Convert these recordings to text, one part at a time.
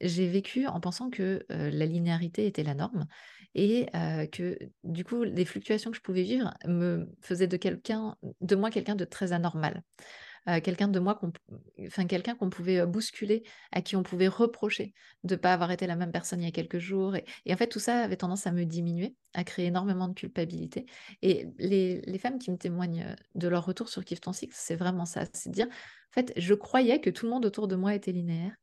J'ai vécu en pensant que la linéarité était la norme et que du coup les fluctuations que je pouvais vivre me faisaient de quelqu'un de moi quelqu'un de très anormal quelqu'un de moi qu'on enfin quelqu'un qu'on pouvait bousculer à qui on pouvait reprocher de ne pas avoir été la même personne il y a quelques jours et, en fait tout ça avait tendance à me diminuer à créer énormément de culpabilité et les, les femmes qui me témoignent de leur retour sur Kiff ton cycle c'est vraiment ça c'est dire en fait je croyais que tout le monde autour de moi était linéaire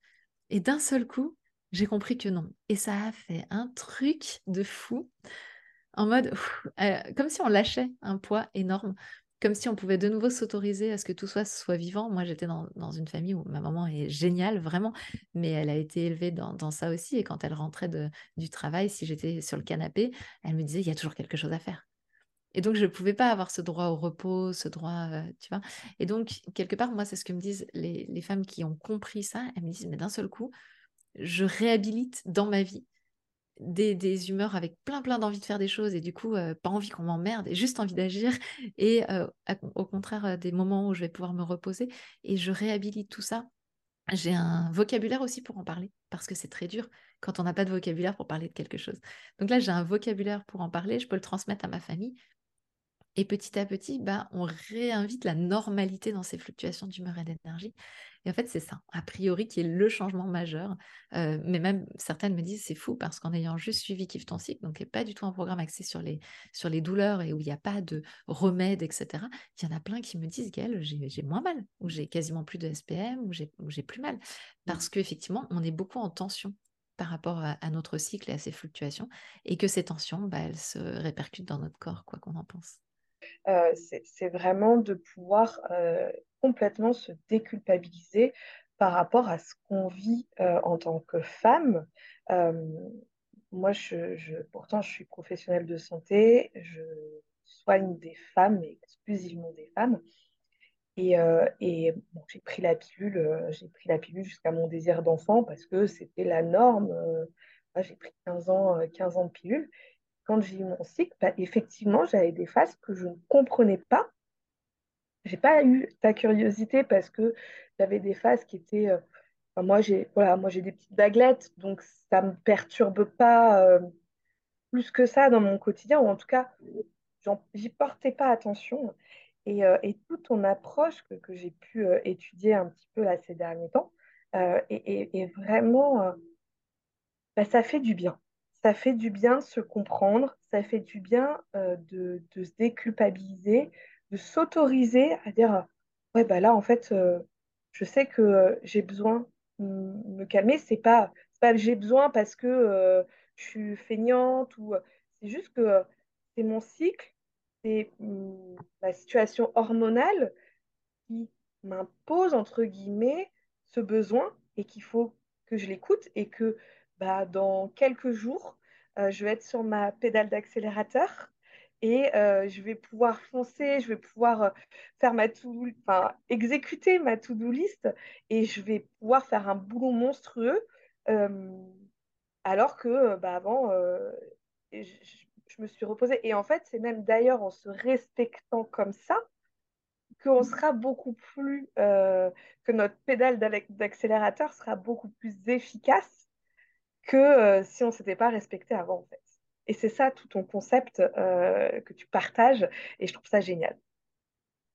et d'un seul coup j'ai compris que non. Et ça a fait un truc de fou, en mode, euh, comme si on lâchait un poids énorme, comme si on pouvait de nouveau s'autoriser à ce que tout soit, soit vivant. Moi, j'étais dans, une famille où ma maman est géniale, vraiment, mais elle a été élevée dans, ça aussi. Et quand elle rentrait du travail, si j'étais sur le canapé, elle me disait, il y a toujours quelque chose à faire. Et donc, je ne pouvais pas avoir ce droit au repos, ce droit, euh, tu vois. Et donc, quelque part, moi, c'est ce que me disent les, femmes qui ont compris ça. Elles me disent, mais d'un seul coup, je réhabilite dans ma vie des, humeurs avec plein plein d'envie de faire des choses et du coup euh, pas envie qu'on m'emmerde et juste envie d'agir et euh, au contraire des moments où je vais pouvoir me reposer et je réhabilite tout ça. J'ai un vocabulaire aussi pour en parler parce que c'est très dur quand on n'a pas de vocabulaire pour parler de quelque chose. Donc là j'ai un vocabulaire pour en parler, je peux le transmettre à ma famille et petit à petit, bah, on réinvite la normalité dans ces fluctuations d'humeur et d'énergie. Et en fait, c'est ça, a priori, qui est le changement majeur. Euh, mais même certaines me disent, c'est fou parce qu'en ayant juste suivi Kiffe ton cycle, donc qui n'est pas du tout un programme axé sur les, sur les douleurs et où il n'y a pas de remède, etc., il y en a plein qui me disent, qu'elle, j'ai moins mal, ou j'ai quasiment plus de SPM, ou j'ai plus mal. Mmh. Parce qu'effectivement, on est beaucoup en tension par rapport à, notre cycle et à ces fluctuations, et que ces tensions, bah, elles se répercutent dans notre corps, quoi qu'on en pense. Euh, c'est vraiment de pouvoir euh, complètement se déculpabiliser par rapport à ce qu'on vit euh, en tant que femme. moi, pourtant, je suis professionnelle de santé, je soigne des femmes, exclusivement des femmes. Et, et j'ai pris la pilule, j'ai pris la pilule jusqu'à mon désir d'enfant parce que c'était la norme. j'ai pris 15 ans, 15 ans de pilule j'ai eu mon cycle, bah, effectivement, j'avais des phases que je ne comprenais pas. J'ai pas eu ta curiosité parce que j'avais des phases qui étaient. Euh, moi, j'ai voilà, moi j'ai des petites baglettes, donc ça me perturbe pas euh, plus que ça dans mon quotidien, ou en tout cas, j'y portais pas attention. Et, euh, et, toute ton approche que, que j'ai pu étudier un petit peu là ces derniers temps, et, vraiment, bah, ça fait du bien ça fait du bien se comprendre, ça fait du bien euh, de, se déculpabiliser, de s'autoriser à dire ouais bah là en fait euh, je sais que euh, j'ai besoin de me calmer, c'est pas pas j'ai besoin parce que je suis feignante ou c'est juste que c'est mon cycle, c'est mm, ma situation hormonale qui m'impose entre guillemets ce besoin et qu'il faut que je l'écoute et que bah, dans quelques jours, je vais être sur ma pédale d'accélérateur et euh, je vais pouvoir foncer, je vais pouvoir euh, faire ma to enfin, exécuter ma to-do list et je vais pouvoir faire un boulot monstrueux alors que bah, avant, je, me suis reposée. Et en fait, c'est même d'ailleurs en se respectant comme ça sera beaucoup plus, que notre pédale d'accélérateur sera beaucoup plus efficace que euh, si on ne s'était pas respecté avant, en fait. Et c'est ça tout ton concept euh, que tu partages, et je trouve ça génial.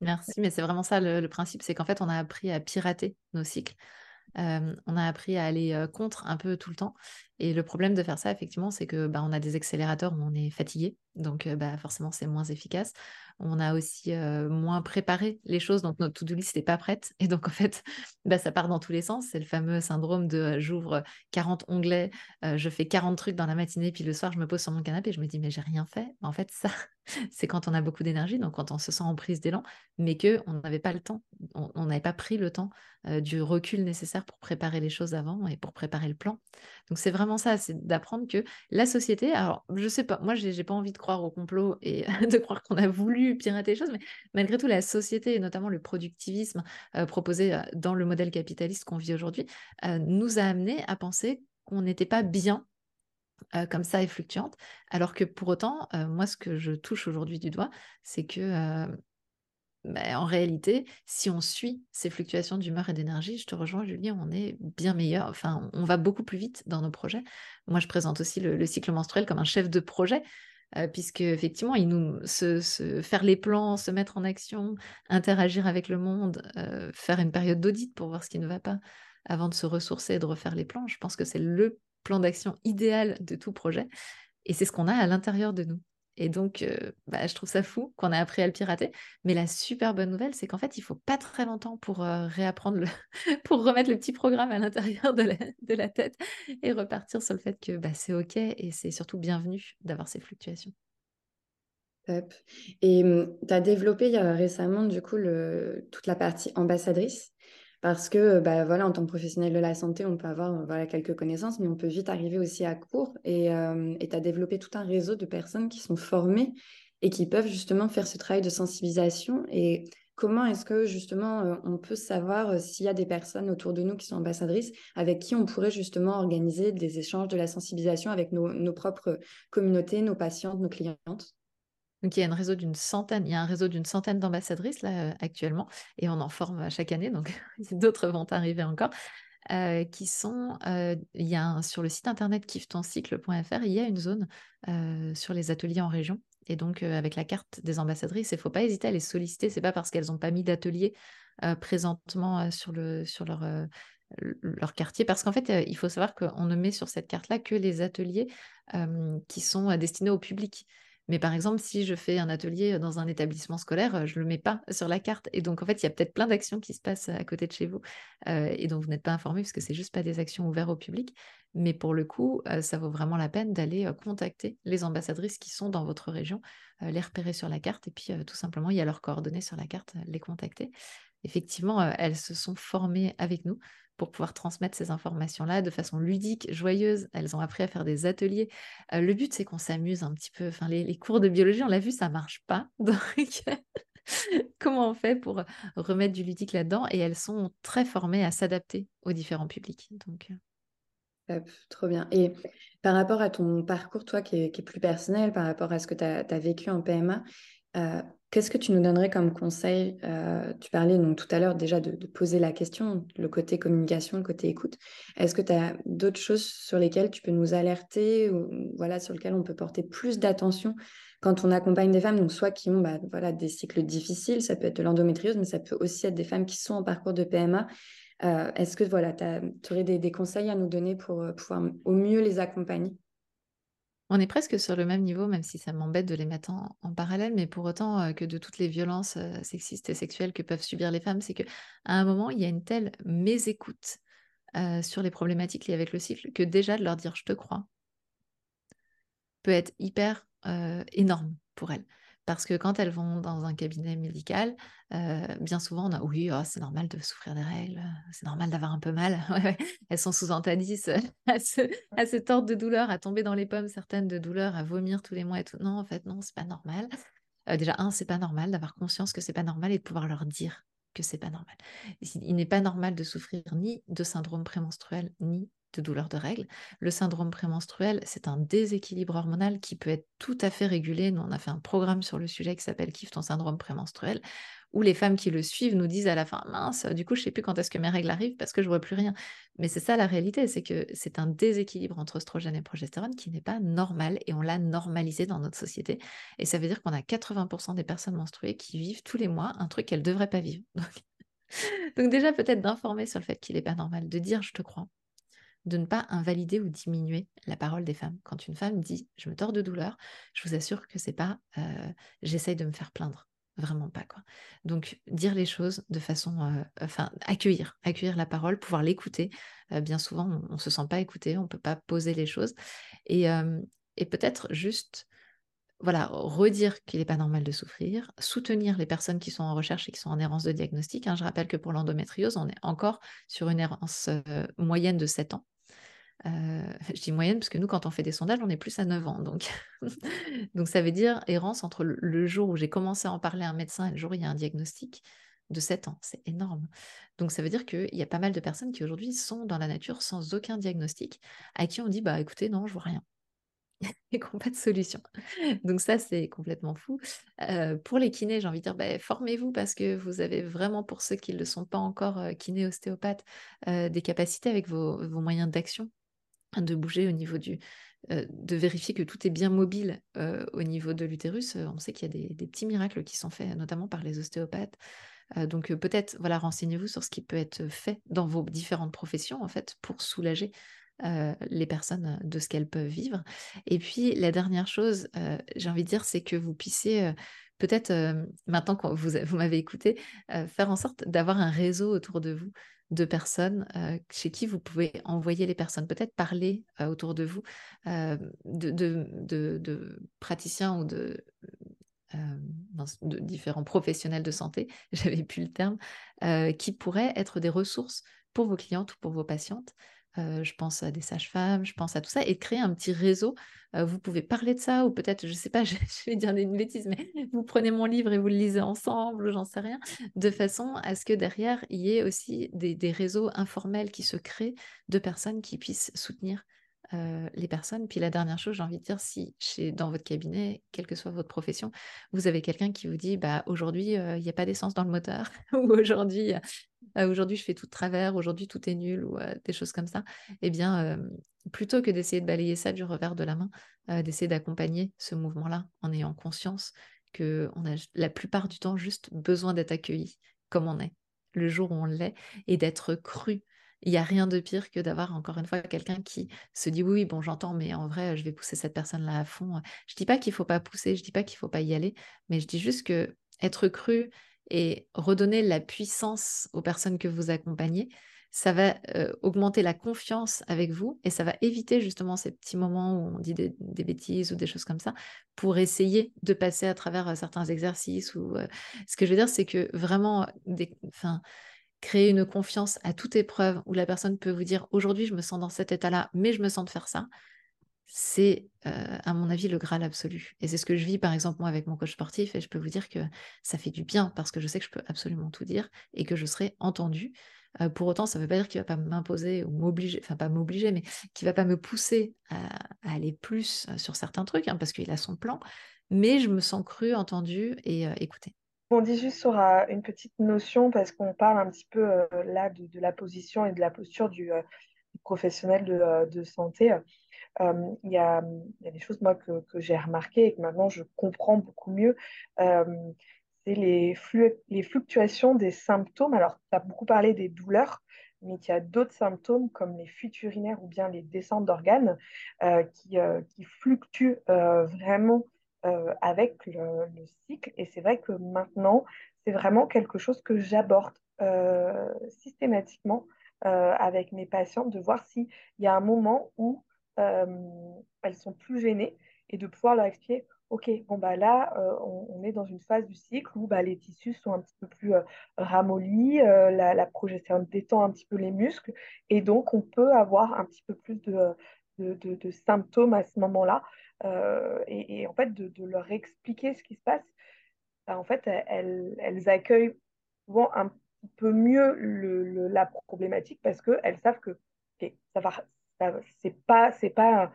Merci, mais c'est vraiment ça le, principe, c'est qu'en fait, on a appris à pirater nos cycles. on a appris à aller contre un peu tout le temps. Et le problème de faire ça, effectivement, c'est que bah, on a des accélérateurs où on est fatigué, donc bah, forcément c'est moins efficace. On a aussi moins préparé les choses, donc notre to-do list n'est pas prête. Et donc en fait, bah, ça part dans tous les sens. C'est le fameux syndrome de j'ouvre 40 onglets, je fais 40 trucs dans la matinée, puis le soir je me pose sur mon canapé et je me dis mais j'ai rien fait. En fait, ça, c'est quand on a beaucoup d'énergie, donc quand on se sent en prise d'élan, mais que on n'avait pas le temps, on n'avait pas pris le temps du recul nécessaire pour préparer les choses avant et pour préparer le plan. Donc c'est vraiment ça, c'est d'apprendre que la société, alors je sais pas, moi j'ai pas envie de croire au complot et de croire qu'on a voulu pirater les choses, mais malgré tout la société et notamment le productivisme proposé dans le modèle capitaliste qu'on vit aujourd'hui nous a amené à penser qu'on n'était pas bien comme ça et fluctuante, alors que pour autant, moi ce que je touche aujourd'hui du doigt, c'est que bah, en réalité, si on suit ces fluctuations d'humeur et d'énergie, je te rejoins, Julie, on est bien meilleur. Enfin, on va beaucoup plus vite dans nos projets. Moi, je présente aussi le, cycle menstruel comme un chef de projet, euh, puisque effectivement, il nous se, faire les plans, se mettre en action, interagir avec le monde, euh, faire une période d'audit pour voir ce qui ne va pas, avant de se ressourcer et de refaire les plans. Je pense que c'est le plan d'action idéal de tout projet, et c'est ce qu'on a à l'intérieur de nous. Et donc, euh, bah, je trouve ça fou qu'on a appris à le pirater. Mais la super bonne nouvelle, c'est qu'en fait, il faut pas très longtemps pour euh, réapprendre, le pour remettre le petit programme à l'intérieur de la, tête et repartir sur le fait que bah, c'est OK et c'est surtout bienvenu d'avoir ces fluctuations. Top. Et mmh, tu as développé récemment, du coup, toute la partie ambassadrice parce que bah, voilà, en tant que professionnel de la santé, on peut avoir voilà, quelques connaissances, mais on peut vite arriver aussi à court. Et tu as développé tout un réseau de personnes qui sont formées et qui peuvent justement faire ce travail de sensibilisation. Et comment est-ce que justement on peut savoir s'il y a des personnes autour de nous qui sont ambassadrices avec qui on pourrait justement organiser des échanges de la sensibilisation avec nos propres communautés, nos patientes, nos clientes? Donc il y a un réseau d'une centaine, il y a un réseau d'une centaine d'ambassadrices là euh, actuellement, et on en forme chaque année, donc d'autres vont arriver encore. Euh, qui sont, euh, il y a sur le site internet kifftoncycle.fr, il y a une zone sur les ateliers en région. Et donc, avec la carte des ambassadrices, il ne faut pas hésiter à les solliciter. C'est pas parce qu'elles n'ont pas mis d'atelier présentement sur, le, sur leur, leur quartier. Parce qu'en fait, il faut savoir qu'on ne met sur cette carte-là que les ateliers qui sont destinés au public. Mais par exemple, si je fais un atelier dans un établissement scolaire, je ne le mets pas sur la carte. Et donc, en fait, il y a peut-être plein d'actions qui se passent à côté de chez vous et dont vous n'êtes pas informé parce que c'est juste pas des actions ouvertes au public. Mais pour le coup, ça vaut vraiment la peine d'aller contacter les ambassadrices qui sont dans votre région, les repérer sur la carte et puis tout simplement, il y a leurs coordonnées sur la carte, les contacter. Effectivement, elles se sont formées avec nous pour pouvoir transmettre ces informations-là de façon ludique, joyeuse. Elles ont appris à faire des ateliers. Euh, le but, c'est qu'on s'amuse un petit peu. Les, cours de biologie, on l'a vu, ça marche pas. Comment on fait pour remettre du ludique là-dedans? Et elles sont très formées à s'adapter aux différents publics. Donc, euh. trop bien. Et par rapport à ton parcours, toi, qui est, plus personnel, par rapport à ce que tu as, vécu en PMA, euh, Qu'est-ce que tu nous donnerais comme conseil euh, Tu parlais donc tout à l'heure déjà de, poser la question, le côté communication, le côté écoute. Est-ce que tu as d'autres choses sur lesquelles tu peux nous alerter ou voilà, sur lesquelles on peut porter plus d'attention quand on accompagne des femmes, donc soit qui ont bah, voilà, des cycles difficiles, ça peut être de l'endométriose, mais ça peut aussi être des femmes qui sont en parcours de PMA. Euh, est-ce que voilà, tu aurais des, conseils à nous donner pour euh, pouvoir au mieux les accompagner? On est presque sur le même niveau, même si ça m'embête de les mettre en, parallèle, mais pour autant euh, que de toutes les violences euh, sexistes et sexuelles que peuvent subir les femmes, c'est qu'à un moment, il y a une telle mésécoute euh, sur les problématiques liées avec le cycle que déjà de leur dire je te crois peut être hyper énorme pour elles. Parce que quand elles vont dans un cabinet médical, euh, bien souvent on a oui, oh, c'est normal de souffrir des règles, c'est normal d'avoir un peu mal. Elles sont sous antadis à, ce, à cet ordre de douleur, à tomber dans les pommes certaines de douleur, à vomir tous les mois et tout. Non, en fait, non, c'est pas normal. Euh, déjà, un, c'est pas normal d'avoir conscience que c'est pas normal et de pouvoir leur dire que c'est pas normal. Il n'est pas normal de souffrir ni de syndrome prémenstruel, ni de douleurs de règles. Le syndrome prémenstruel, c'est un déséquilibre hormonal qui peut être tout à fait régulé. Nous, on a fait un programme sur le sujet qui s'appelle Kiffe ton syndrome prémenstruel, où les femmes qui le suivent nous disent à la fin, mince, du coup, je sais plus quand est-ce que mes règles arrivent parce que je vois plus rien. Mais c'est ça la réalité, c'est que c'est un déséquilibre entre oestrogène et progestérone qui n'est pas normal et on l'a normalisé dans notre société. Et ça veut dire qu'on a 80% des personnes menstruées qui vivent tous les mois un truc qu'elles ne devraient pas vivre. Donc déjà, peut-être d'informer sur le fait qu'il n'est pas normal, de dire je te crois, de ne pas invalider ou diminuer la parole des femmes. Quand une femme dit je me tords de douleur, je vous assure que c'est pas euh, j'essaye de me faire plaindre. Vraiment pas. Donc dire les choses de façon, euh, enfin accueillir, accueillir la parole, pouvoir l'écouter. Euh, bien souvent, on, ne se sent pas écouté, on peut pas poser les choses et, et peut-être juste voilà, redire qu'il n'est pas normal de souffrir, soutenir les personnes qui sont en recherche et qui sont en errance de diagnostic. Hein. Je rappelle que pour l'endométriose, on est encore sur une errance moyenne de 7 ans. je dis moyenne parce que nous, quand on fait des sondages, on est plus à 9 ans. Donc, donc ça veut dire errance entre le, jour où j'ai commencé à en parler à un médecin et le jour où il y a un diagnostic de 7 ans. C'est énorme. Donc ça veut dire qu'il y a pas mal de personnes qui aujourd'hui sont dans la nature sans aucun diagnostic, à qui on dit, bah écoutez, non, je vois rien et qui n'ont pas de solution. Donc ça, c'est complètement fou. pour les kinés, j'ai envie de dire, bah, formez-vous parce que vous avez vraiment, pour ceux qui ne le sont pas encore, kinés, ostéopathes, des capacités avec vos, moyens d'action, de bouger au niveau du... de vérifier que tout est bien mobile au niveau de l'utérus. on sait qu'il y a des, petits miracles qui sont faits, notamment par les ostéopathes. donc peut-être, voilà, renseignez-vous sur ce qui peut être fait dans vos différentes professions, en fait, pour soulager les personnes de ce qu'elles peuvent vivre. Et puis la dernière chose, j'ai envie de dire, c'est que vous puissiez peut-être, maintenant que vous, vous m'avez écouté, faire en sorte d'avoir un réseau autour de vous de personnes chez qui vous pouvez envoyer les personnes, peut-être parler autour de vous de, de, praticiens ou de, de, différents professionnels de santé, j'avais plus le terme, qui pourraient être des ressources pour vos clientes ou pour vos patientes je pense à des sages-femmes, je pense à tout ça, et créer un petit réseau. vous pouvez parler de ça, ou peut-être, je ne sais pas, je, vais dire une bêtise, mais vous prenez mon livre et vous le lisez ensemble, j'en sais rien, de façon à ce que derrière, il y ait aussi des, réseaux informels qui se créent de personnes qui puissent soutenir les personnes. Puis la dernière chose, j'ai envie de dire, si chez, dans votre cabinet, quelle que soit votre profession, vous avez quelqu'un qui vous dit, bah, aujourd'hui, il n'y a pas d'essence dans le moteur, ou aujourd'hui, aujourd'hui je fais tout de travers, aujourd'hui tout est nul ou des choses comme ça, eh bien, plutôt que d'essayer de balayer ça du revers de la main, d'essayer d'accompagner ce mouvement-là en ayant conscience qu'on a la plupart du temps juste besoin d'être accueilli comme on est, le jour où on l'est, et d'être cru. Il n'y a rien de pire que d'avoir encore une fois quelqu'un qui se dit oui, bon j'entends, mais en vrai je vais pousser cette personne-là à fond. Je dis pas qu'il faut pas pousser, je dis pas qu'il faut pas y aller, mais je dis juste que être cru et redonner la puissance aux personnes que vous accompagnez, ça va augmenter la confiance avec vous et ça va éviter justement ces petits moments où on dit des, bêtises ou des choses comme ça pour essayer de passer à travers certains exercices. Ou, Ce que je veux dire, c'est que vraiment, des, créer une confiance à toute épreuve où la personne peut vous dire aujourd'hui je me sens dans cet état-là, mais je me sens de faire ça, c'est, à mon avis, le Graal absolu. Et c'est ce que je vis, par exemple, moi, avec mon coach sportif, et je peux vous dire que ça fait du bien, parce que je sais que je peux absolument tout dire, et que je serai entendue. pour autant, ça ne veut pas dire qu'il ne va pas m'imposer ou m'obliger, enfin pas m'obliger, mais qu'il ne va pas me pousser à, aller plus sur certains trucs, hein, parce qu'il a son plan, mais je me sens crue, entendue et écoutée. On dit juste sur une petite notion, parce qu'on parle un petit peu là de, la position et de la posture du, professionnel de santé. Euh, il y, a, des choses moi que, j'ai remarquées et que maintenant je comprends beaucoup mieux. Euh, c'est les, fluctuations des symptômes. Alors, tu as beaucoup parlé des douleurs, mais il y a d'autres symptômes comme les fuites urinaires ou bien les descentes d'organes euh, qui, qui, fluctuent vraiment avec le, le, cycle. Et c'est vrai que maintenant, c'est vraiment quelque chose que j'aborde systématiquement avec mes patients, de voir s'il y a un moment où euh, elles sont plus gênées et de pouvoir leur expliquer ok, bon bah là, euh, on, est dans une phase du cycle où bah, les tissus sont un petit peu plus euh, ramollis, la, la, progestérone détend un petit peu les muscles, et donc on peut avoir un petit peu plus de, symptômes à ce moment-là. Et, en fait, de, leur expliquer ce qui se passe, bah, en fait, elles, accueillent souvent un peu mieux la problématique parce qu'elles savent que ça va, c'est pas, c'est pas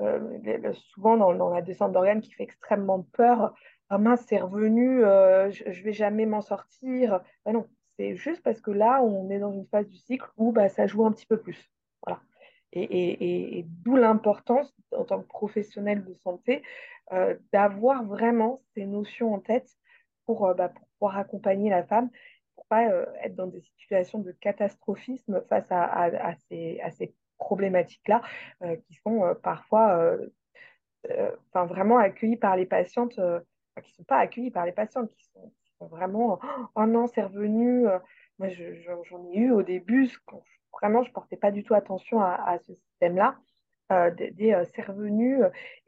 euh, souvent dans, la descente d'organes qui fait extrêmement peur. Ah mince, c'est revenu, euh, je, ne vais jamais m'en sortir. Ben non, c'est juste parce que là, on est dans une phase du cycle où bah, ça joue un petit peu plus. Voilà. Et, d'où l'importance, en tant que professionnel de santé, euh, d'avoir vraiment ces notions en tête pour, bah, pour pouvoir accompagner la femme, pour pas être dans des situations de catastrophisme face à, ces, problématiques-là qui sont parfois enfin, vraiment accueillies par les patientes, qui ne sont pas accueillies par les patientes, qui sont, vraiment oh non, c'est revenu. moi, j'en ai eu au début, quand vraiment, je ne portais pas du tout attention à, ce système-là. des, c'est revenu.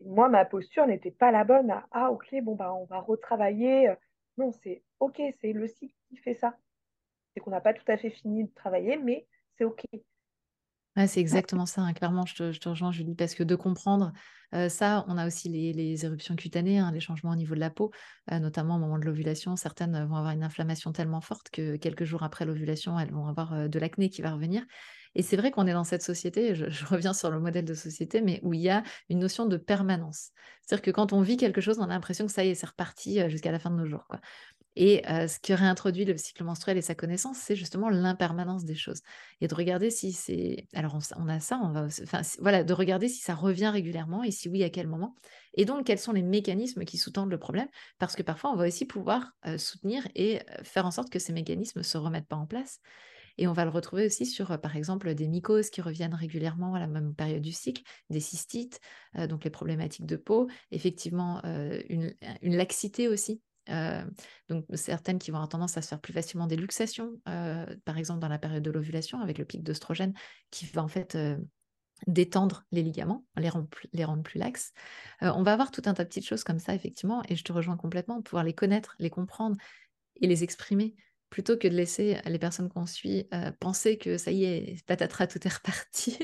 moi, ma posture n'était pas la bonne. ah, ok, bon, bah, on va retravailler. Non, c'est ok, c'est le cycle qui fait ça. C'est qu'on n'a pas tout à fait fini de travailler, mais c'est ok c'est exactement ça, hein. clairement, je te, je te, rejoins, Julie, parce que de comprendre ça, on a aussi les, éruptions cutanées, hein, les changements au niveau de la peau, notamment au moment de l'ovulation. Certaines vont avoir une inflammation tellement forte que quelques jours après l'ovulation, elles vont avoir de l'acné qui va revenir. Et c'est vrai qu'on est dans cette société, je, je, reviens sur le modèle de société, mais où il y a une notion de permanence. C'est-à-dire que quand on vit quelque chose, on a l'impression que ça y est, c'est reparti jusqu'à la fin de nos jours. Quoi. Et ce qui aurait introduit le cycle menstruel et sa connaissance, c'est justement l'impermanence des choses. Et de regarder si c'est. Alors, on, a ça, on va. Enfin, voilà, de regarder si ça revient régulièrement et si oui, à quel moment. Et donc, quels sont les mécanismes qui sous-tendent le problème? Parce que parfois, on va aussi pouvoir soutenir et faire en sorte que ces mécanismes ne se remettent pas en place. Et on va le retrouver aussi sur, par exemple, des mycoses qui reviennent régulièrement à la même période du cycle, des cystites, donc les problématiques de peau, effectivement une, laxité aussi euh, donc certaines qui vont avoir tendance à se faire plus facilement des luxations, euh, par exemple dans la période de l'ovulation avec le pic d'oestrogène qui va en fait euh, détendre les ligaments, les plus, les rendre plus laxes. on va avoir tout un tas de petites choses comme ça effectivement et je te rejoins complètement, pouvoir les connaître, les comprendre et les exprimer plutôt que de laisser les personnes qu'on suit penser que ça y est, patatras, tout est reparti.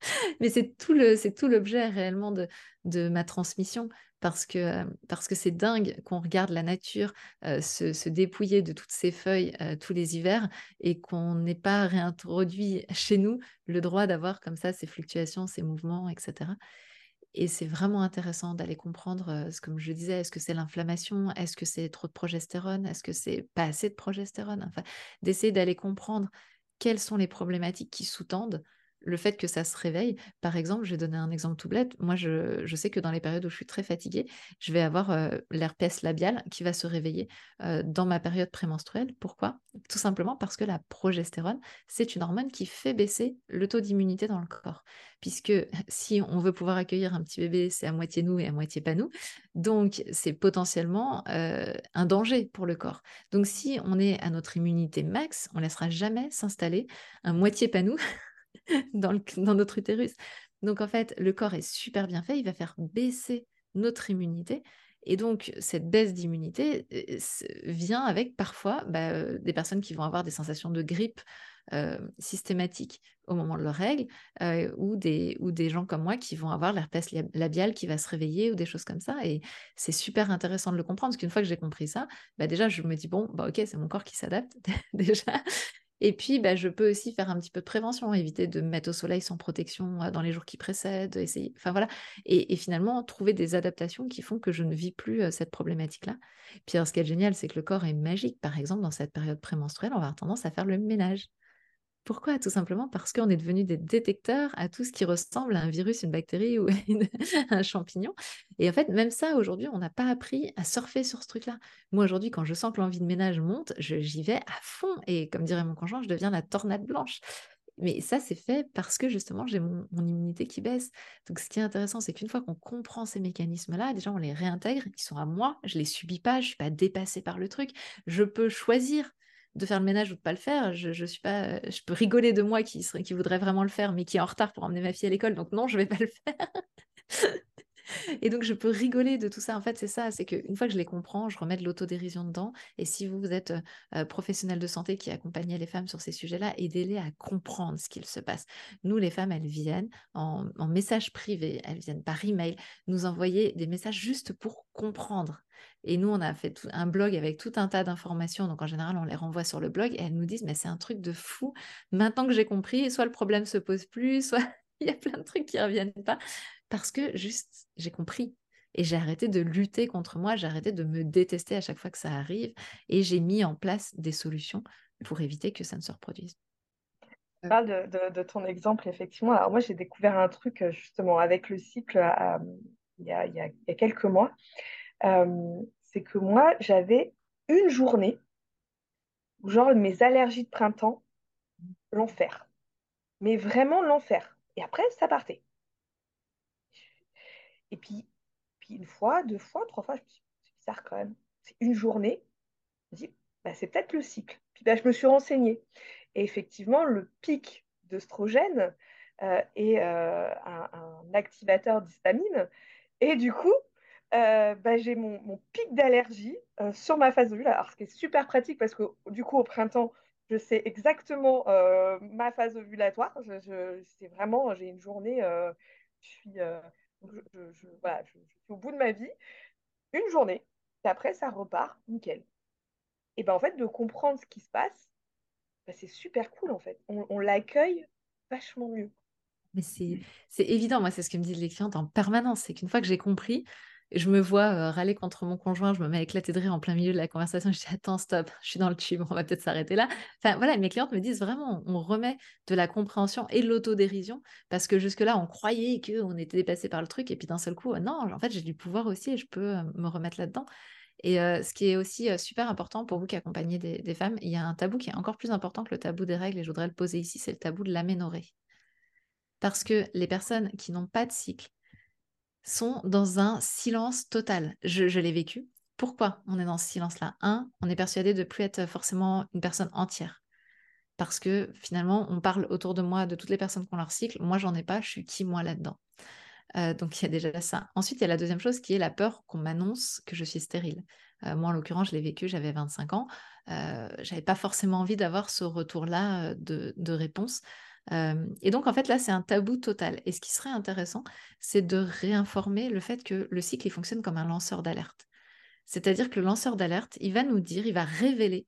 Mais c'est tout le, c'est tout l'objet réellement de, de ma transmission parce que parce que c'est dingue qu'on regarde la nature se, dépouiller de toutes ses feuilles tous les hivers et qu'on n'ait pas réintroduit chez nous le droit d'avoir comme ça ces fluctuations, ces mouvements, etc. Et c'est vraiment intéressant d'aller comprendre, comme je disais, est-ce que c'est l'inflammation, est-ce que c'est trop de progestérone, est-ce que c'est pas assez de progestérone, enfin, d'essayer d'aller comprendre quelles sont les problématiques qui sous-tendent le fait que ça se réveille, par exemple, je vais donner un exemple tout bête. Moi, je, sais que dans les périodes où je suis très fatiguée, je vais avoir euh, l'herpès labial qui va se réveiller euh, dans ma période prémenstruelle. Pourquoi? Tout simplement parce que la progestérone, c'est une hormone qui fait baisser le taux d'immunité dans le corps. Puisque si on veut pouvoir accueillir un petit bébé, c'est à moitié nous et à moitié pas nous. Donc, c'est potentiellement euh, un danger pour le corps. Donc, si on est à notre immunité max, on laissera jamais s'installer un moitié pas nous dans, notre utérus. Donc en fait, le corps est super bien fait, il va faire baisser notre immunité. Et donc, cette baisse d'immunité euh, vient avec parfois bah, euh, des personnes qui vont avoir des sensations de grippe euh, systématiques au moment de leurs règles, ou, des, ou des gens comme moi qui vont avoir l'herpès labial qui va se réveiller, ou des choses comme ça. Et c'est super intéressant de le comprendre, parce qu'une fois que j'ai compris ça, bah déjà, je me dis, bon, bah ok, c'est mon corps qui s'adapte déjà. Et puis, bah, je peux aussi faire un petit peu de prévention, éviter de me mettre au soleil sans protection dans les jours qui précèdent, et, finalement trouver des adaptations qui font que je ne vis plus cette problématique-là. Puis ce qui est génial, c'est que le corps est magique. Par exemple, dans cette période prémenstruelle, on va avoir tendance à faire le ménage. Pourquoi? Tout simplement parce qu'on est devenu des détecteurs à tout ce qui ressemble à un virus, une bactérie ou un champignon. Et en fait, même ça, aujourd'hui, on n'a pas appris à surfer sur ce truc-là. Moi, aujourd'hui, quand je sens que l'envie de ménage monte, j'y vais à fond. Et comme dirait mon conjoint, je deviens la tornade blanche. Mais ça, c'est fait parce que justement, j'ai mon, immunité qui baisse. Donc, ce qui est intéressant, c'est qu'une fois qu'on comprend ces mécanismes-là, déjà, on les réintègre, ils sont à moi, je les subis pas, je suis pas dépassée par le truc. Je peux choisir de faire le ménage ou de pas le faire. Je, je suis pas, euh, je peux rigoler de moi qui, serait, qui voudrait vraiment le faire, mais qui est en retard pour emmener ma fille à l'école. Donc non, je vais pas le faire. Et donc, je peux rigoler de tout ça. En fait, c'est ça, c'est qu'une fois que je les comprends, je remets de l'autodérision dedans. Et si vous, vous êtes euh, professionnel de santé qui accompagnez les femmes sur ces sujets-là, aidez-les à comprendre ce qu'il se passe. Nous, les femmes, elles viennent en, en message privé, elles viennent par email nous envoyer des messages juste pour comprendre. Et nous, on a fait un blog avec tout un tas d'informations. Donc, en général, on les renvoie sur le blog et elles nous disent, mais c'est un truc de fou. Maintenant que j'ai compris, soit le problème se pose plus, soit il y a plein de trucs qui reviennent pas parce que juste j'ai compris et j'ai arrêté de lutter contre moi, j'ai arrêté de me détester à chaque fois que ça arrive et j'ai mis en place des solutions pour éviter que ça ne se reproduise. Tu parles de, ton exemple, effectivement. Alors moi, j'ai découvert un truc euh, justement avec le cycle euh, il, y a, quelques mois. Euh, c'est que moi, j'avais une journée genre mes allergies de printemps, l'enfer. Mais vraiment l'enfer. Et après, ça partait. Et puis, puis une fois, deux fois, trois fois, je me suis c'est bizarre quand même. C'est une journée. Je me dis, bah, c'est peut-être le cycle. Puis bah, je me suis renseignée. Et effectivement, le pic d'œstrogène euh, est euh, un, un, activateur d'histamine. Et du coup, euh, bah, j'ai mon, pic d'allergie euh, sur ma phase ovulaire. Alors, ce qui est super pratique parce que du coup, au printemps, je sais exactement euh, ma phase ovulatoire. Je, c'est vraiment, j'ai une journée, euh, je, suis, au bout de ma vie. Une journée, après, ça repart, nickel. Et ben en fait, de comprendre ce qui se passe, ben, c'est super cool en fait. On, on l'accueille vachement mieux. Mais c'est évident, moi, c'est ce que me disent les clientes en permanence. C'est qu'une fois que j'ai compris, je me vois euh, râler contre mon conjoint, je me mets à éclater de rire en plein milieu de la conversation. Je dis attends, stop, je suis dans le tube, on va peut-être s'arrêter là. Enfin voilà, mes clientes me disent vraiment, on remet de la compréhension et de l'autodérision parce que jusque-là, on croyait qu'on était dépassé par le truc et puis d'un seul coup, non, en fait, j'ai du pouvoir aussi et je peux euh, me remettre là-dedans. Et euh, ce qui est aussi euh, super important pour vous qui accompagnez des, des, femmes, il y a un tabou qui est encore plus important que le tabou des règles et je voudrais le poser ici, c'est le tabou de l'aménorrhée. Parce que les personnes qui n'ont pas de cycle, sont dans un silence total. Je, l'ai vécu. Pourquoi on est dans ce silence-là? Un, on est persuadé de plus être forcément une personne entière. Parce que finalement, on parle autour de moi de toutes les personnes qui ont leur cycle. Moi, j'en ai pas. Je suis qui, moi, là-dedans? Euh, Donc, il y a déjà ça. Ensuite, il y a la deuxième chose qui est la peur qu'on m'annonce que je suis stérile. Euh, moi, en l'occurrence, je l'ai vécu, j'avais 25 ans. Euh, j'avais pas forcément envie d'avoir ce retour-là de, de réponse. Et donc, en fait, là, c'est un tabou total. Et ce qui serait intéressant, c'est de réinformer le fait que le cycle, il fonctionne comme un lanceur d'alerte. C'est-à-dire que le lanceur d'alerte, il va nous dire, il va révéler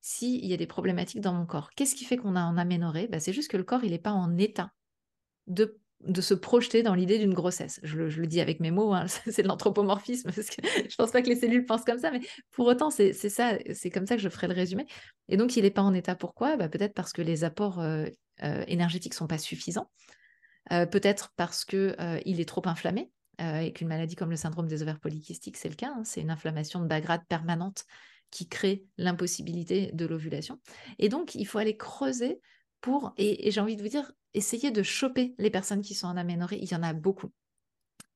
s'il y a des problématiques dans mon corps. Qu'est-ce qui fait qu'on a en aménorrhée? Bah, C'est juste que le corps, il n'est pas en état de de se projeter dans l'idée d'une grossesse. Je le, je le, dis avec mes mots, hein, c'est de l'anthropomorphisme, parce que je pense pas que les cellules pensent comme ça, mais pour autant, c'est ça, c'est comme ça que je ferai le résumé. Et donc, il n'est pas en état. Pourquoi? Bah, Peut-être parce que les apports euh, énergétiques sont pas suffisants, euh, peut-être parce qu'il euh, est trop inflammé, euh, et qu'une maladie comme le syndrome des ovaires polykystiques, c'est le cas, hein, c'est une inflammation de bas grade permanente qui crée l'impossibilité de l'ovulation. Et donc, il faut aller creuser pour, et, j'ai envie de vous dire, essayer de choper les personnes qui sont en aménorrhée. Il y en a beaucoup.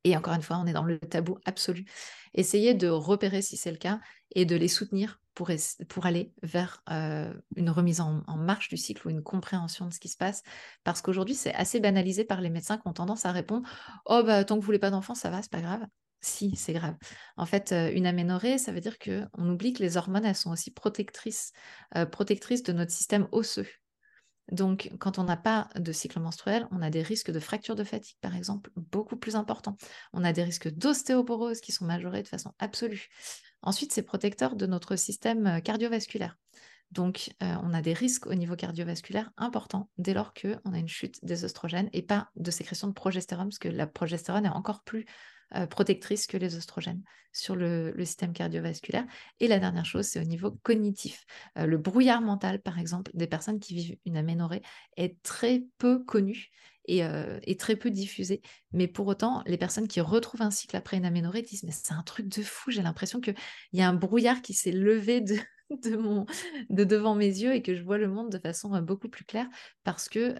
Et encore une fois, on est dans le tabou absolu. Essayez de repérer si c'est le cas et de les soutenir pour, aller vers euh, une remise en, marche du cycle ou une compréhension de ce qui se passe. Parce qu'aujourd'hui, c'est assez banalisé par les médecins qui ont tendance à répondre Oh, bah, tant que vous voulez pas d'enfant, ça va, c'est pas grave. Si, c'est grave. En fait, euh, une aménorrhée, ça veut dire qu'on oublie que les hormones, elles sont aussi protectrices, euh, protectrices de notre système osseux. Donc, quand on n'a pas de cycle menstruel, on a des risques de fracture de fatigue, par exemple, beaucoup plus importants. On a des risques d'ostéoporose qui sont majorés de façon absolue. Ensuite, c'est protecteur de notre système euh, cardiovasculaire. Donc, euh, on a des risques au niveau cardiovasculaire importants dès lors qu'on a une chute des oestrogènes et pas de sécrétion de progestérone, parce que la progestérone est encore plus euh, protectrice que les oestrogènes sur le, système cardiovasculaire. Et la dernière chose, c'est au niveau cognitif. Euh, le brouillard mental, par exemple, des personnes qui vivent une aménorrhée est très peu connu et, euh, et, très peu diffusé. Mais pour autant, les personnes qui retrouvent un cycle après une aménorrhée disent Mais c'est un truc de fou, j'ai l'impression qu'il y a un brouillard qui s'est levé de, de, devant mes yeux et que je vois le monde de façon beaucoup plus claire parce que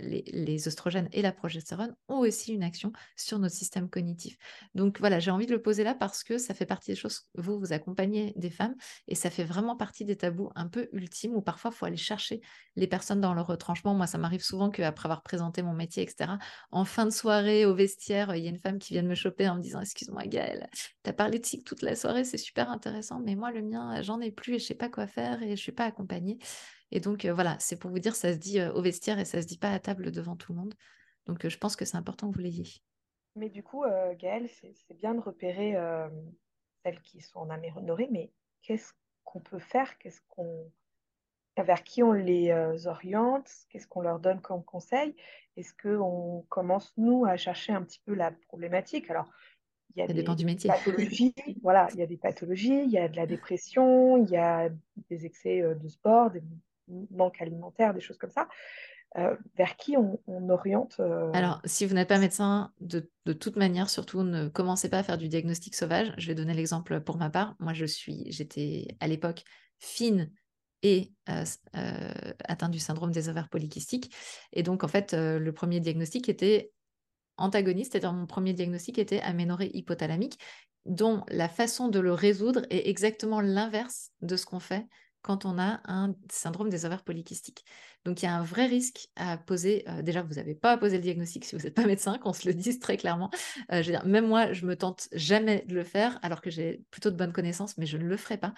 les, les oestrogènes et la progestérone ont aussi une action sur notre système cognitif. Donc voilà, j'ai envie de le poser là parce que ça fait partie des choses, vous, vous accompagnez des femmes et ça fait vraiment partie des tabous un peu ultimes où parfois il faut aller chercher les personnes dans leur retranchement. Moi, ça m'arrive souvent qu'après avoir présenté mon métier, etc., en fin de soirée au vestiaire, il y a une femme qui vient de me choper en me disant Excuse-moi, Gaëlle, tu as parlé de toute la soirée, c'est super intéressant, mais moi, le mien, j'en ai plus plus et je sais pas quoi faire et je suis pas accompagnée. Et donc euh, voilà, c'est pour vous dire, ça se dit euh, au vestiaire et ça se dit pas à table devant tout le monde. Donc euh, je pense que c'est important que vous l'ayez. Mais du coup, Gaëlle, c'est bien de repérer celles qui sont en aménorrhée, mais qu'est-ce qu'on peut faire? Qu'est-ce qu'on vers qui on les oriente? Qu'est-ce qu'on leur donne comme conseil? Est-ce qu'on commence, nous, à chercher un petit peu la problématique? Alors, il y a ça des dépend du métier. pathologies, voilà, il y a des pathologies, il y a de la dépression, il y a des excès euh, de sport, des manques alimentaires, des choses comme ça. Euh, vers qui on, on oriente euh... Alors, si vous n'êtes pas médecin, de, de, toute manière, surtout ne commencez pas à faire du diagnostic sauvage. Je vais donner l'exemple pour ma part. Moi, je suis, j'étais à l'époque fine et atteint du syndrome des ovaires polykystiques. Et donc, en fait, le premier diagnostic était antagoniste, c'est-à-dire mon premier diagnostic était aménorrhée hypothalamique, dont la façon de le résoudre est exactement l'inverse de ce qu'on fait quand on a un syndrome des ovaires polykystiques. Donc il y a un vrai risque à poser. Euh, déjà, vous n'avez pas à poser le diagnostic si vous n'êtes pas médecin, qu'on se le dise très clairement. Euh, même moi, je me tente jamais de le faire, alors que j'ai plutôt de bonnes connaissances, mais je ne le ferai pas.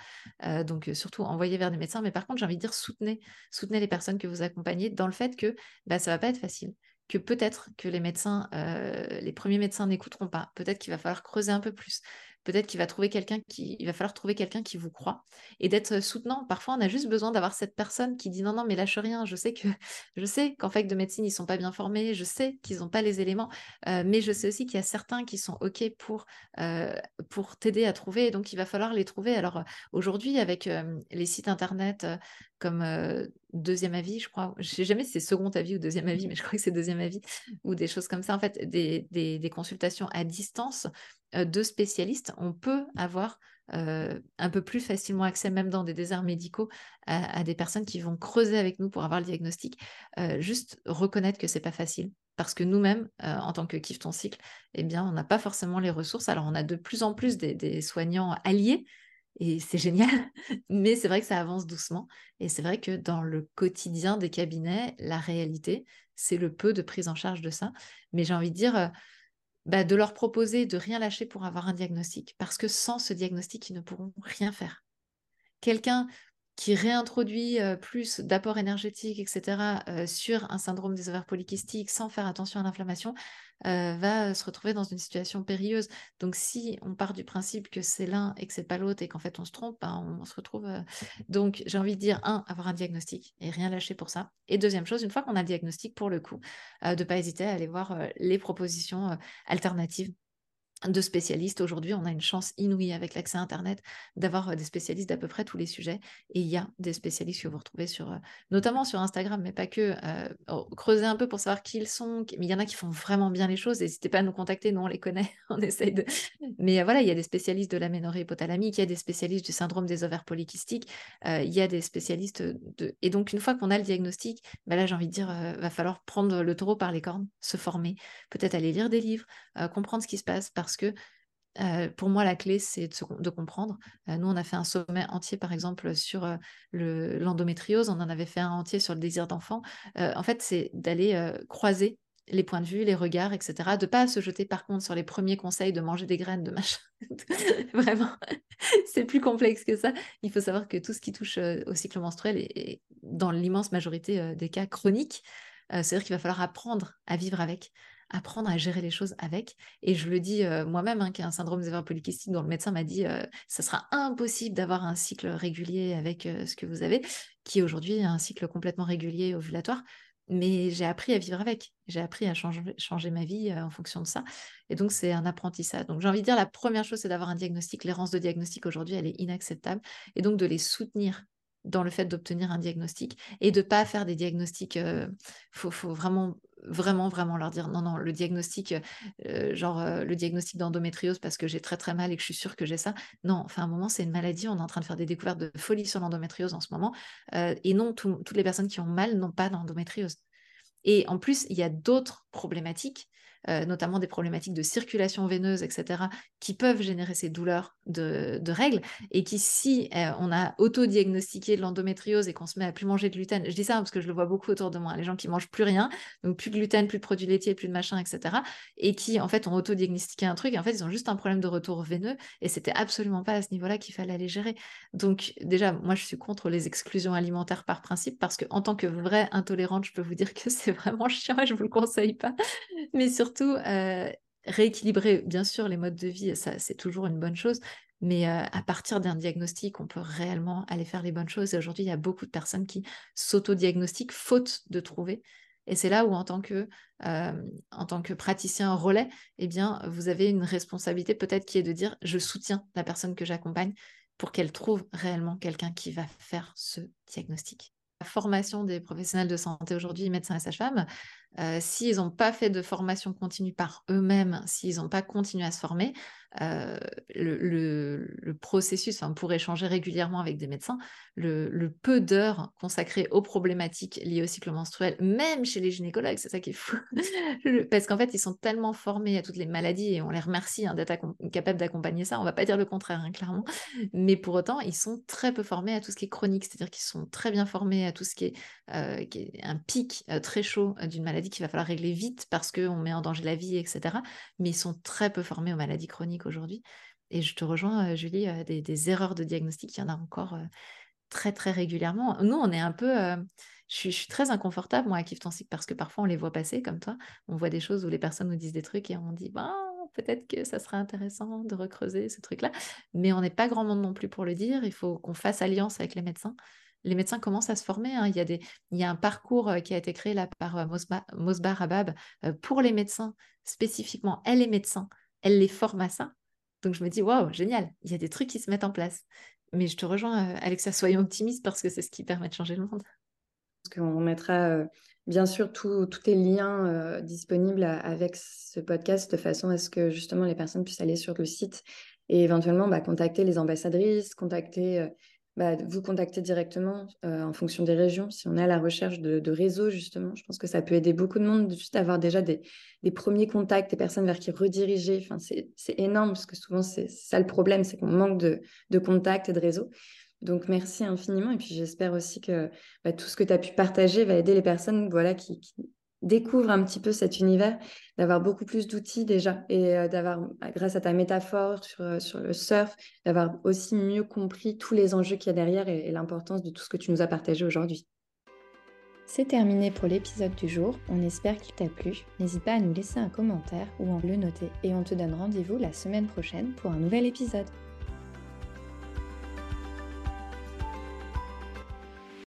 Euh, donc surtout, envoyez vers des médecins. Mais par contre, j'ai envie de dire, soutenez, soutenez les personnes que vous accompagnez dans le fait que bah, ça va pas être facile que peut-être que les médecins, les premiers médecins n'écouteront pas. Peut-être qu'il va falloir creuser un peu plus peut-être qu'il va trouver quelqu'un qui, il va falloir trouver quelqu'un qui vous croit et d'être soutenant. Parfois, on a juste besoin d'avoir cette personne qui dit non, non, mais lâche rien. Je sais que, je sais qu'en fait de médecine, ils sont pas bien formés. Je sais qu'ils n'ont pas les éléments, euh, mais je sais aussi qu'il y a certains qui sont ok pour euh, pour t'aider à trouver. Donc, il va falloir les trouver. Alors aujourd'hui, avec euh, les sites internet comme deuxième avis, je crois. Je sais jamais si c'est second avis ou deuxième avis, mais je crois que c'est deuxième avis ou des choses comme ça. En fait, des, des consultations à distance euh, de spécialistes, on peut avoir euh, un peu plus facilement accès, même dans des déserts médicaux, à, des personnes qui vont creuser avec nous pour avoir le diagnostic. Euh, juste reconnaître que c'est pas facile. Parce que nous-mêmes, en tant que Kiffe ton cycle, eh bien, on n'a pas forcément les ressources. Alors, on a de plus en plus des, soignants alliés, et c'est génial, mais c'est vrai que ça avance doucement. Et c'est vrai que dans le quotidien des cabinets, la réalité, c'est le peu de prise en charge de ça. Mais j'ai envie de dire, bah, de leur proposer de rien lâcher pour avoir un diagnostic, parce que sans ce diagnostic, ils ne pourront rien faire. Quelqu'un qui réintroduit plus d'apport énergétique, etc., sur un syndrome des ovaires polykystiques sans faire attention à l'inflammation, va se retrouver dans une situation périlleuse. Donc, si on part du principe que c'est l'un et que c'est pas l'autre et qu'en fait on se trompe, ben, on, se retrouve. Donc, j'ai envie de dire un, avoir un diagnostic et rien lâcher pour ça. Et deuxième chose, une fois qu'on a le diagnostic, pour le coup, de ne pas hésiter à aller voir les propositions alternatives de spécialistes. Aujourd'hui, on a une chance inouïe avec l'accès à Internet d'avoir euh, des spécialistes d'à peu près tous les sujets. Et il y a des spécialistes que vous retrouvez sur, euh, notamment sur Instagram, mais pas que. Euh, oh, creusez un peu pour savoir qui ils sont. Mais il y en a qui font vraiment bien les choses. N'hésitez pas à nous contacter. Nous, on les connaît. on essaye de. Mais voilà, il y a des spécialistes de l'aménorrhée hypothalamique, il y a des spécialistes du syndrome des ovaires polykystiques, il y a des spécialistes de. Et donc, une fois qu'on a le diagnostic, bah là, j'ai envie de dire, va falloir prendre le taureau par les cornes, se former, peut-être aller lire des livres, comprendre ce qui se passe parce que pour moi, la clé, c'est de, comprendre. nous, on a fait un sommet entier, par exemple, sur l'endométriose. on en avait fait un entier sur le désir d'enfant. en fait, c'est d'aller croiser les points de vue, les regards, etc. De ne pas se jeter, par contre, sur les premiers conseils de manger des graines, de machin. Vraiment, c'est plus complexe que ça. Il faut savoir que tout ce qui touche au cycle menstruel est, dans l'immense majorité des cas, chronique. C'est-à-dire qu'il va falloir apprendre à vivre avec apprendre à gérer les choses avec. Et je le dis euh, moi-même, hein, qui a un syndrome des ovaires polykystiques, dont le médecin m'a dit euh, ça sera impossible d'avoir un cycle régulier avec euh, ce que vous avez, qui aujourd'hui un cycle complètement régulier ovulatoire. Mais j'ai appris à vivre avec, j'ai appris à changer, changer ma vie en fonction de ça. Et donc, c'est un apprentissage. Donc, j'ai envie de dire, la première chose, c'est d'avoir un diagnostic. L'errance de diagnostic aujourd'hui, elle est inacceptable. Et donc, de les soutenir dans le fait d'obtenir un diagnostic et de ne pas faire des diagnostics. Faut, faut, vraiment vraiment, vraiment leur dire non, non, le diagnostic, euh, genre euh, le diagnostic d'endométriose parce que j'ai très très mal et que je suis sûre que j'ai ça. Non, enfin, à un moment, c'est une maladie. On est en train de faire des découvertes de folie sur l'endométriose en ce moment. Euh, et non, toutes les personnes qui ont mal n'ont pas d'endométriose. Et en plus, il y a d'autres problématiques euh, notamment des problématiques de circulation veineuse, etc., qui peuvent générer ces douleurs de, règles, et qui, si euh, on a auto-diagnostiqué l'endométriose et qu'on se met à plus manger de gluten, je dis ça parce que je le vois beaucoup autour de moi, les gens qui mangent plus rien, donc plus de gluten, plus de produits laitiers, plus de machin, etc., et qui, en fait, ont auto-diagnostiqué un truc, et en fait, ils ont juste un problème de retour veineux, et c'était absolument pas à ce niveau-là qu'il fallait aller gérer. Donc, déjà, moi, je suis contre les exclusions alimentaires par principe, parce qu'en tant que vraie intolérante, je peux vous dire que c'est vraiment chiant et je vous le conseille pas. Mais surtout, euh, rééquilibrer, bien sûr, les modes de vie, ça c'est toujours une bonne chose, mais euh, à partir d'un diagnostic, on peut réellement aller faire les bonnes choses. Et aujourd'hui, il y a beaucoup de personnes qui s'auto-diagnostiquent faute de trouver. Et c'est là où, en tant que, euh, en tant que praticien relais, eh bien, vous avez une responsabilité peut-être qui est de dire je soutiens la personne que j'accompagne pour qu'elle trouve réellement quelqu'un qui va faire ce diagnostic. La formation des professionnels de santé aujourd'hui, médecins et sages-femmes, euh, s'ils n'ont pas fait de formation continue par eux-mêmes, s'ils n'ont pas continué à se former, euh, le, processus, enfin, pour échanger régulièrement avec des médecins, le, peu d'heures consacrées aux problématiques liées au cycle menstruel, même chez les gynécologues, c'est ça qui est fou. Parce qu'en fait, ils sont tellement formés à toutes les maladies et on les remercie hein, d'être capables d'accompagner ça. On ne va pas dire le contraire, hein, clairement. Mais pour autant, ils sont très peu formés à tout ce qui est chronique, c'est-à-dire qu'ils sont très bien formés à tout ce qui est, euh, un pic très chaud d'une maladie qu'il va falloir régler vite parce qu'on met en danger la vie, etc. Mais ils sont très peu formés aux maladies chroniques aujourd'hui. Et je te rejoins, euh, Julie, euh, des, erreurs de diagnostic, il y en a encore euh, très, très régulièrement. Nous, on est un peu... Je suis, très inconfortable, moi, à Kif parce que parfois, on les voit passer comme toi. On voit des choses où les personnes nous disent des trucs et on dit, ben, peut-être que ça serait intéressant de recreuser ce truc-là. Mais on n'est pas grand monde non plus pour le dire. Il faut qu'on fasse alliance avec les médecins. Les médecins commencent à se former. Hein. Il, y a un parcours qui a été créé là par Mosba, Mosba Rabab pour les médecins, spécifiquement. Elle est médecin elle les forme à ça. Donc je me dis, waouh, génial, il y a des trucs qui se mettent en place. Mais je te rejoins, euh, Alexa, soyons optimistes parce que c'est ce qui permet de changer le monde. Parce qu'on mettra euh, bien sûr tous les liens euh, disponibles avec ce podcast de façon à ce que justement les personnes puissent aller sur le site et éventuellement bah, contacter les ambassadrices, contacter bah, vous contacter directement euh, en fonction des régions. Si on est à la recherche de, réseaux, justement, je pense que ça peut aider beaucoup de monde juste d'avoir déjà des, premiers contacts, des personnes vers qui rediriger. Enfin, c'est énorme parce que souvent, c'est ça le problème, c'est qu'on manque de, contacts et de réseaux. Donc, merci infiniment. Et puis, j'espère aussi que bah, tout ce que tu as pu partager va aider les personnes voilà, qui, découvre un petit peu cet univers, d'avoir beaucoup plus d'outils déjà et euh, d'avoir, grâce à ta métaphore sur, euh, sur le surf, d'avoir aussi mieux compris tous les enjeux qu'il y a derrière et, l'importance de tout ce que tu nous as partagé aujourd'hui. C'est terminé pour l'épisode du jour, on espère qu'il t'a plu. N'hésite pas à nous laisser un commentaire ou à le noter et on te donne rendez-vous la semaine prochaine pour un nouvel épisode.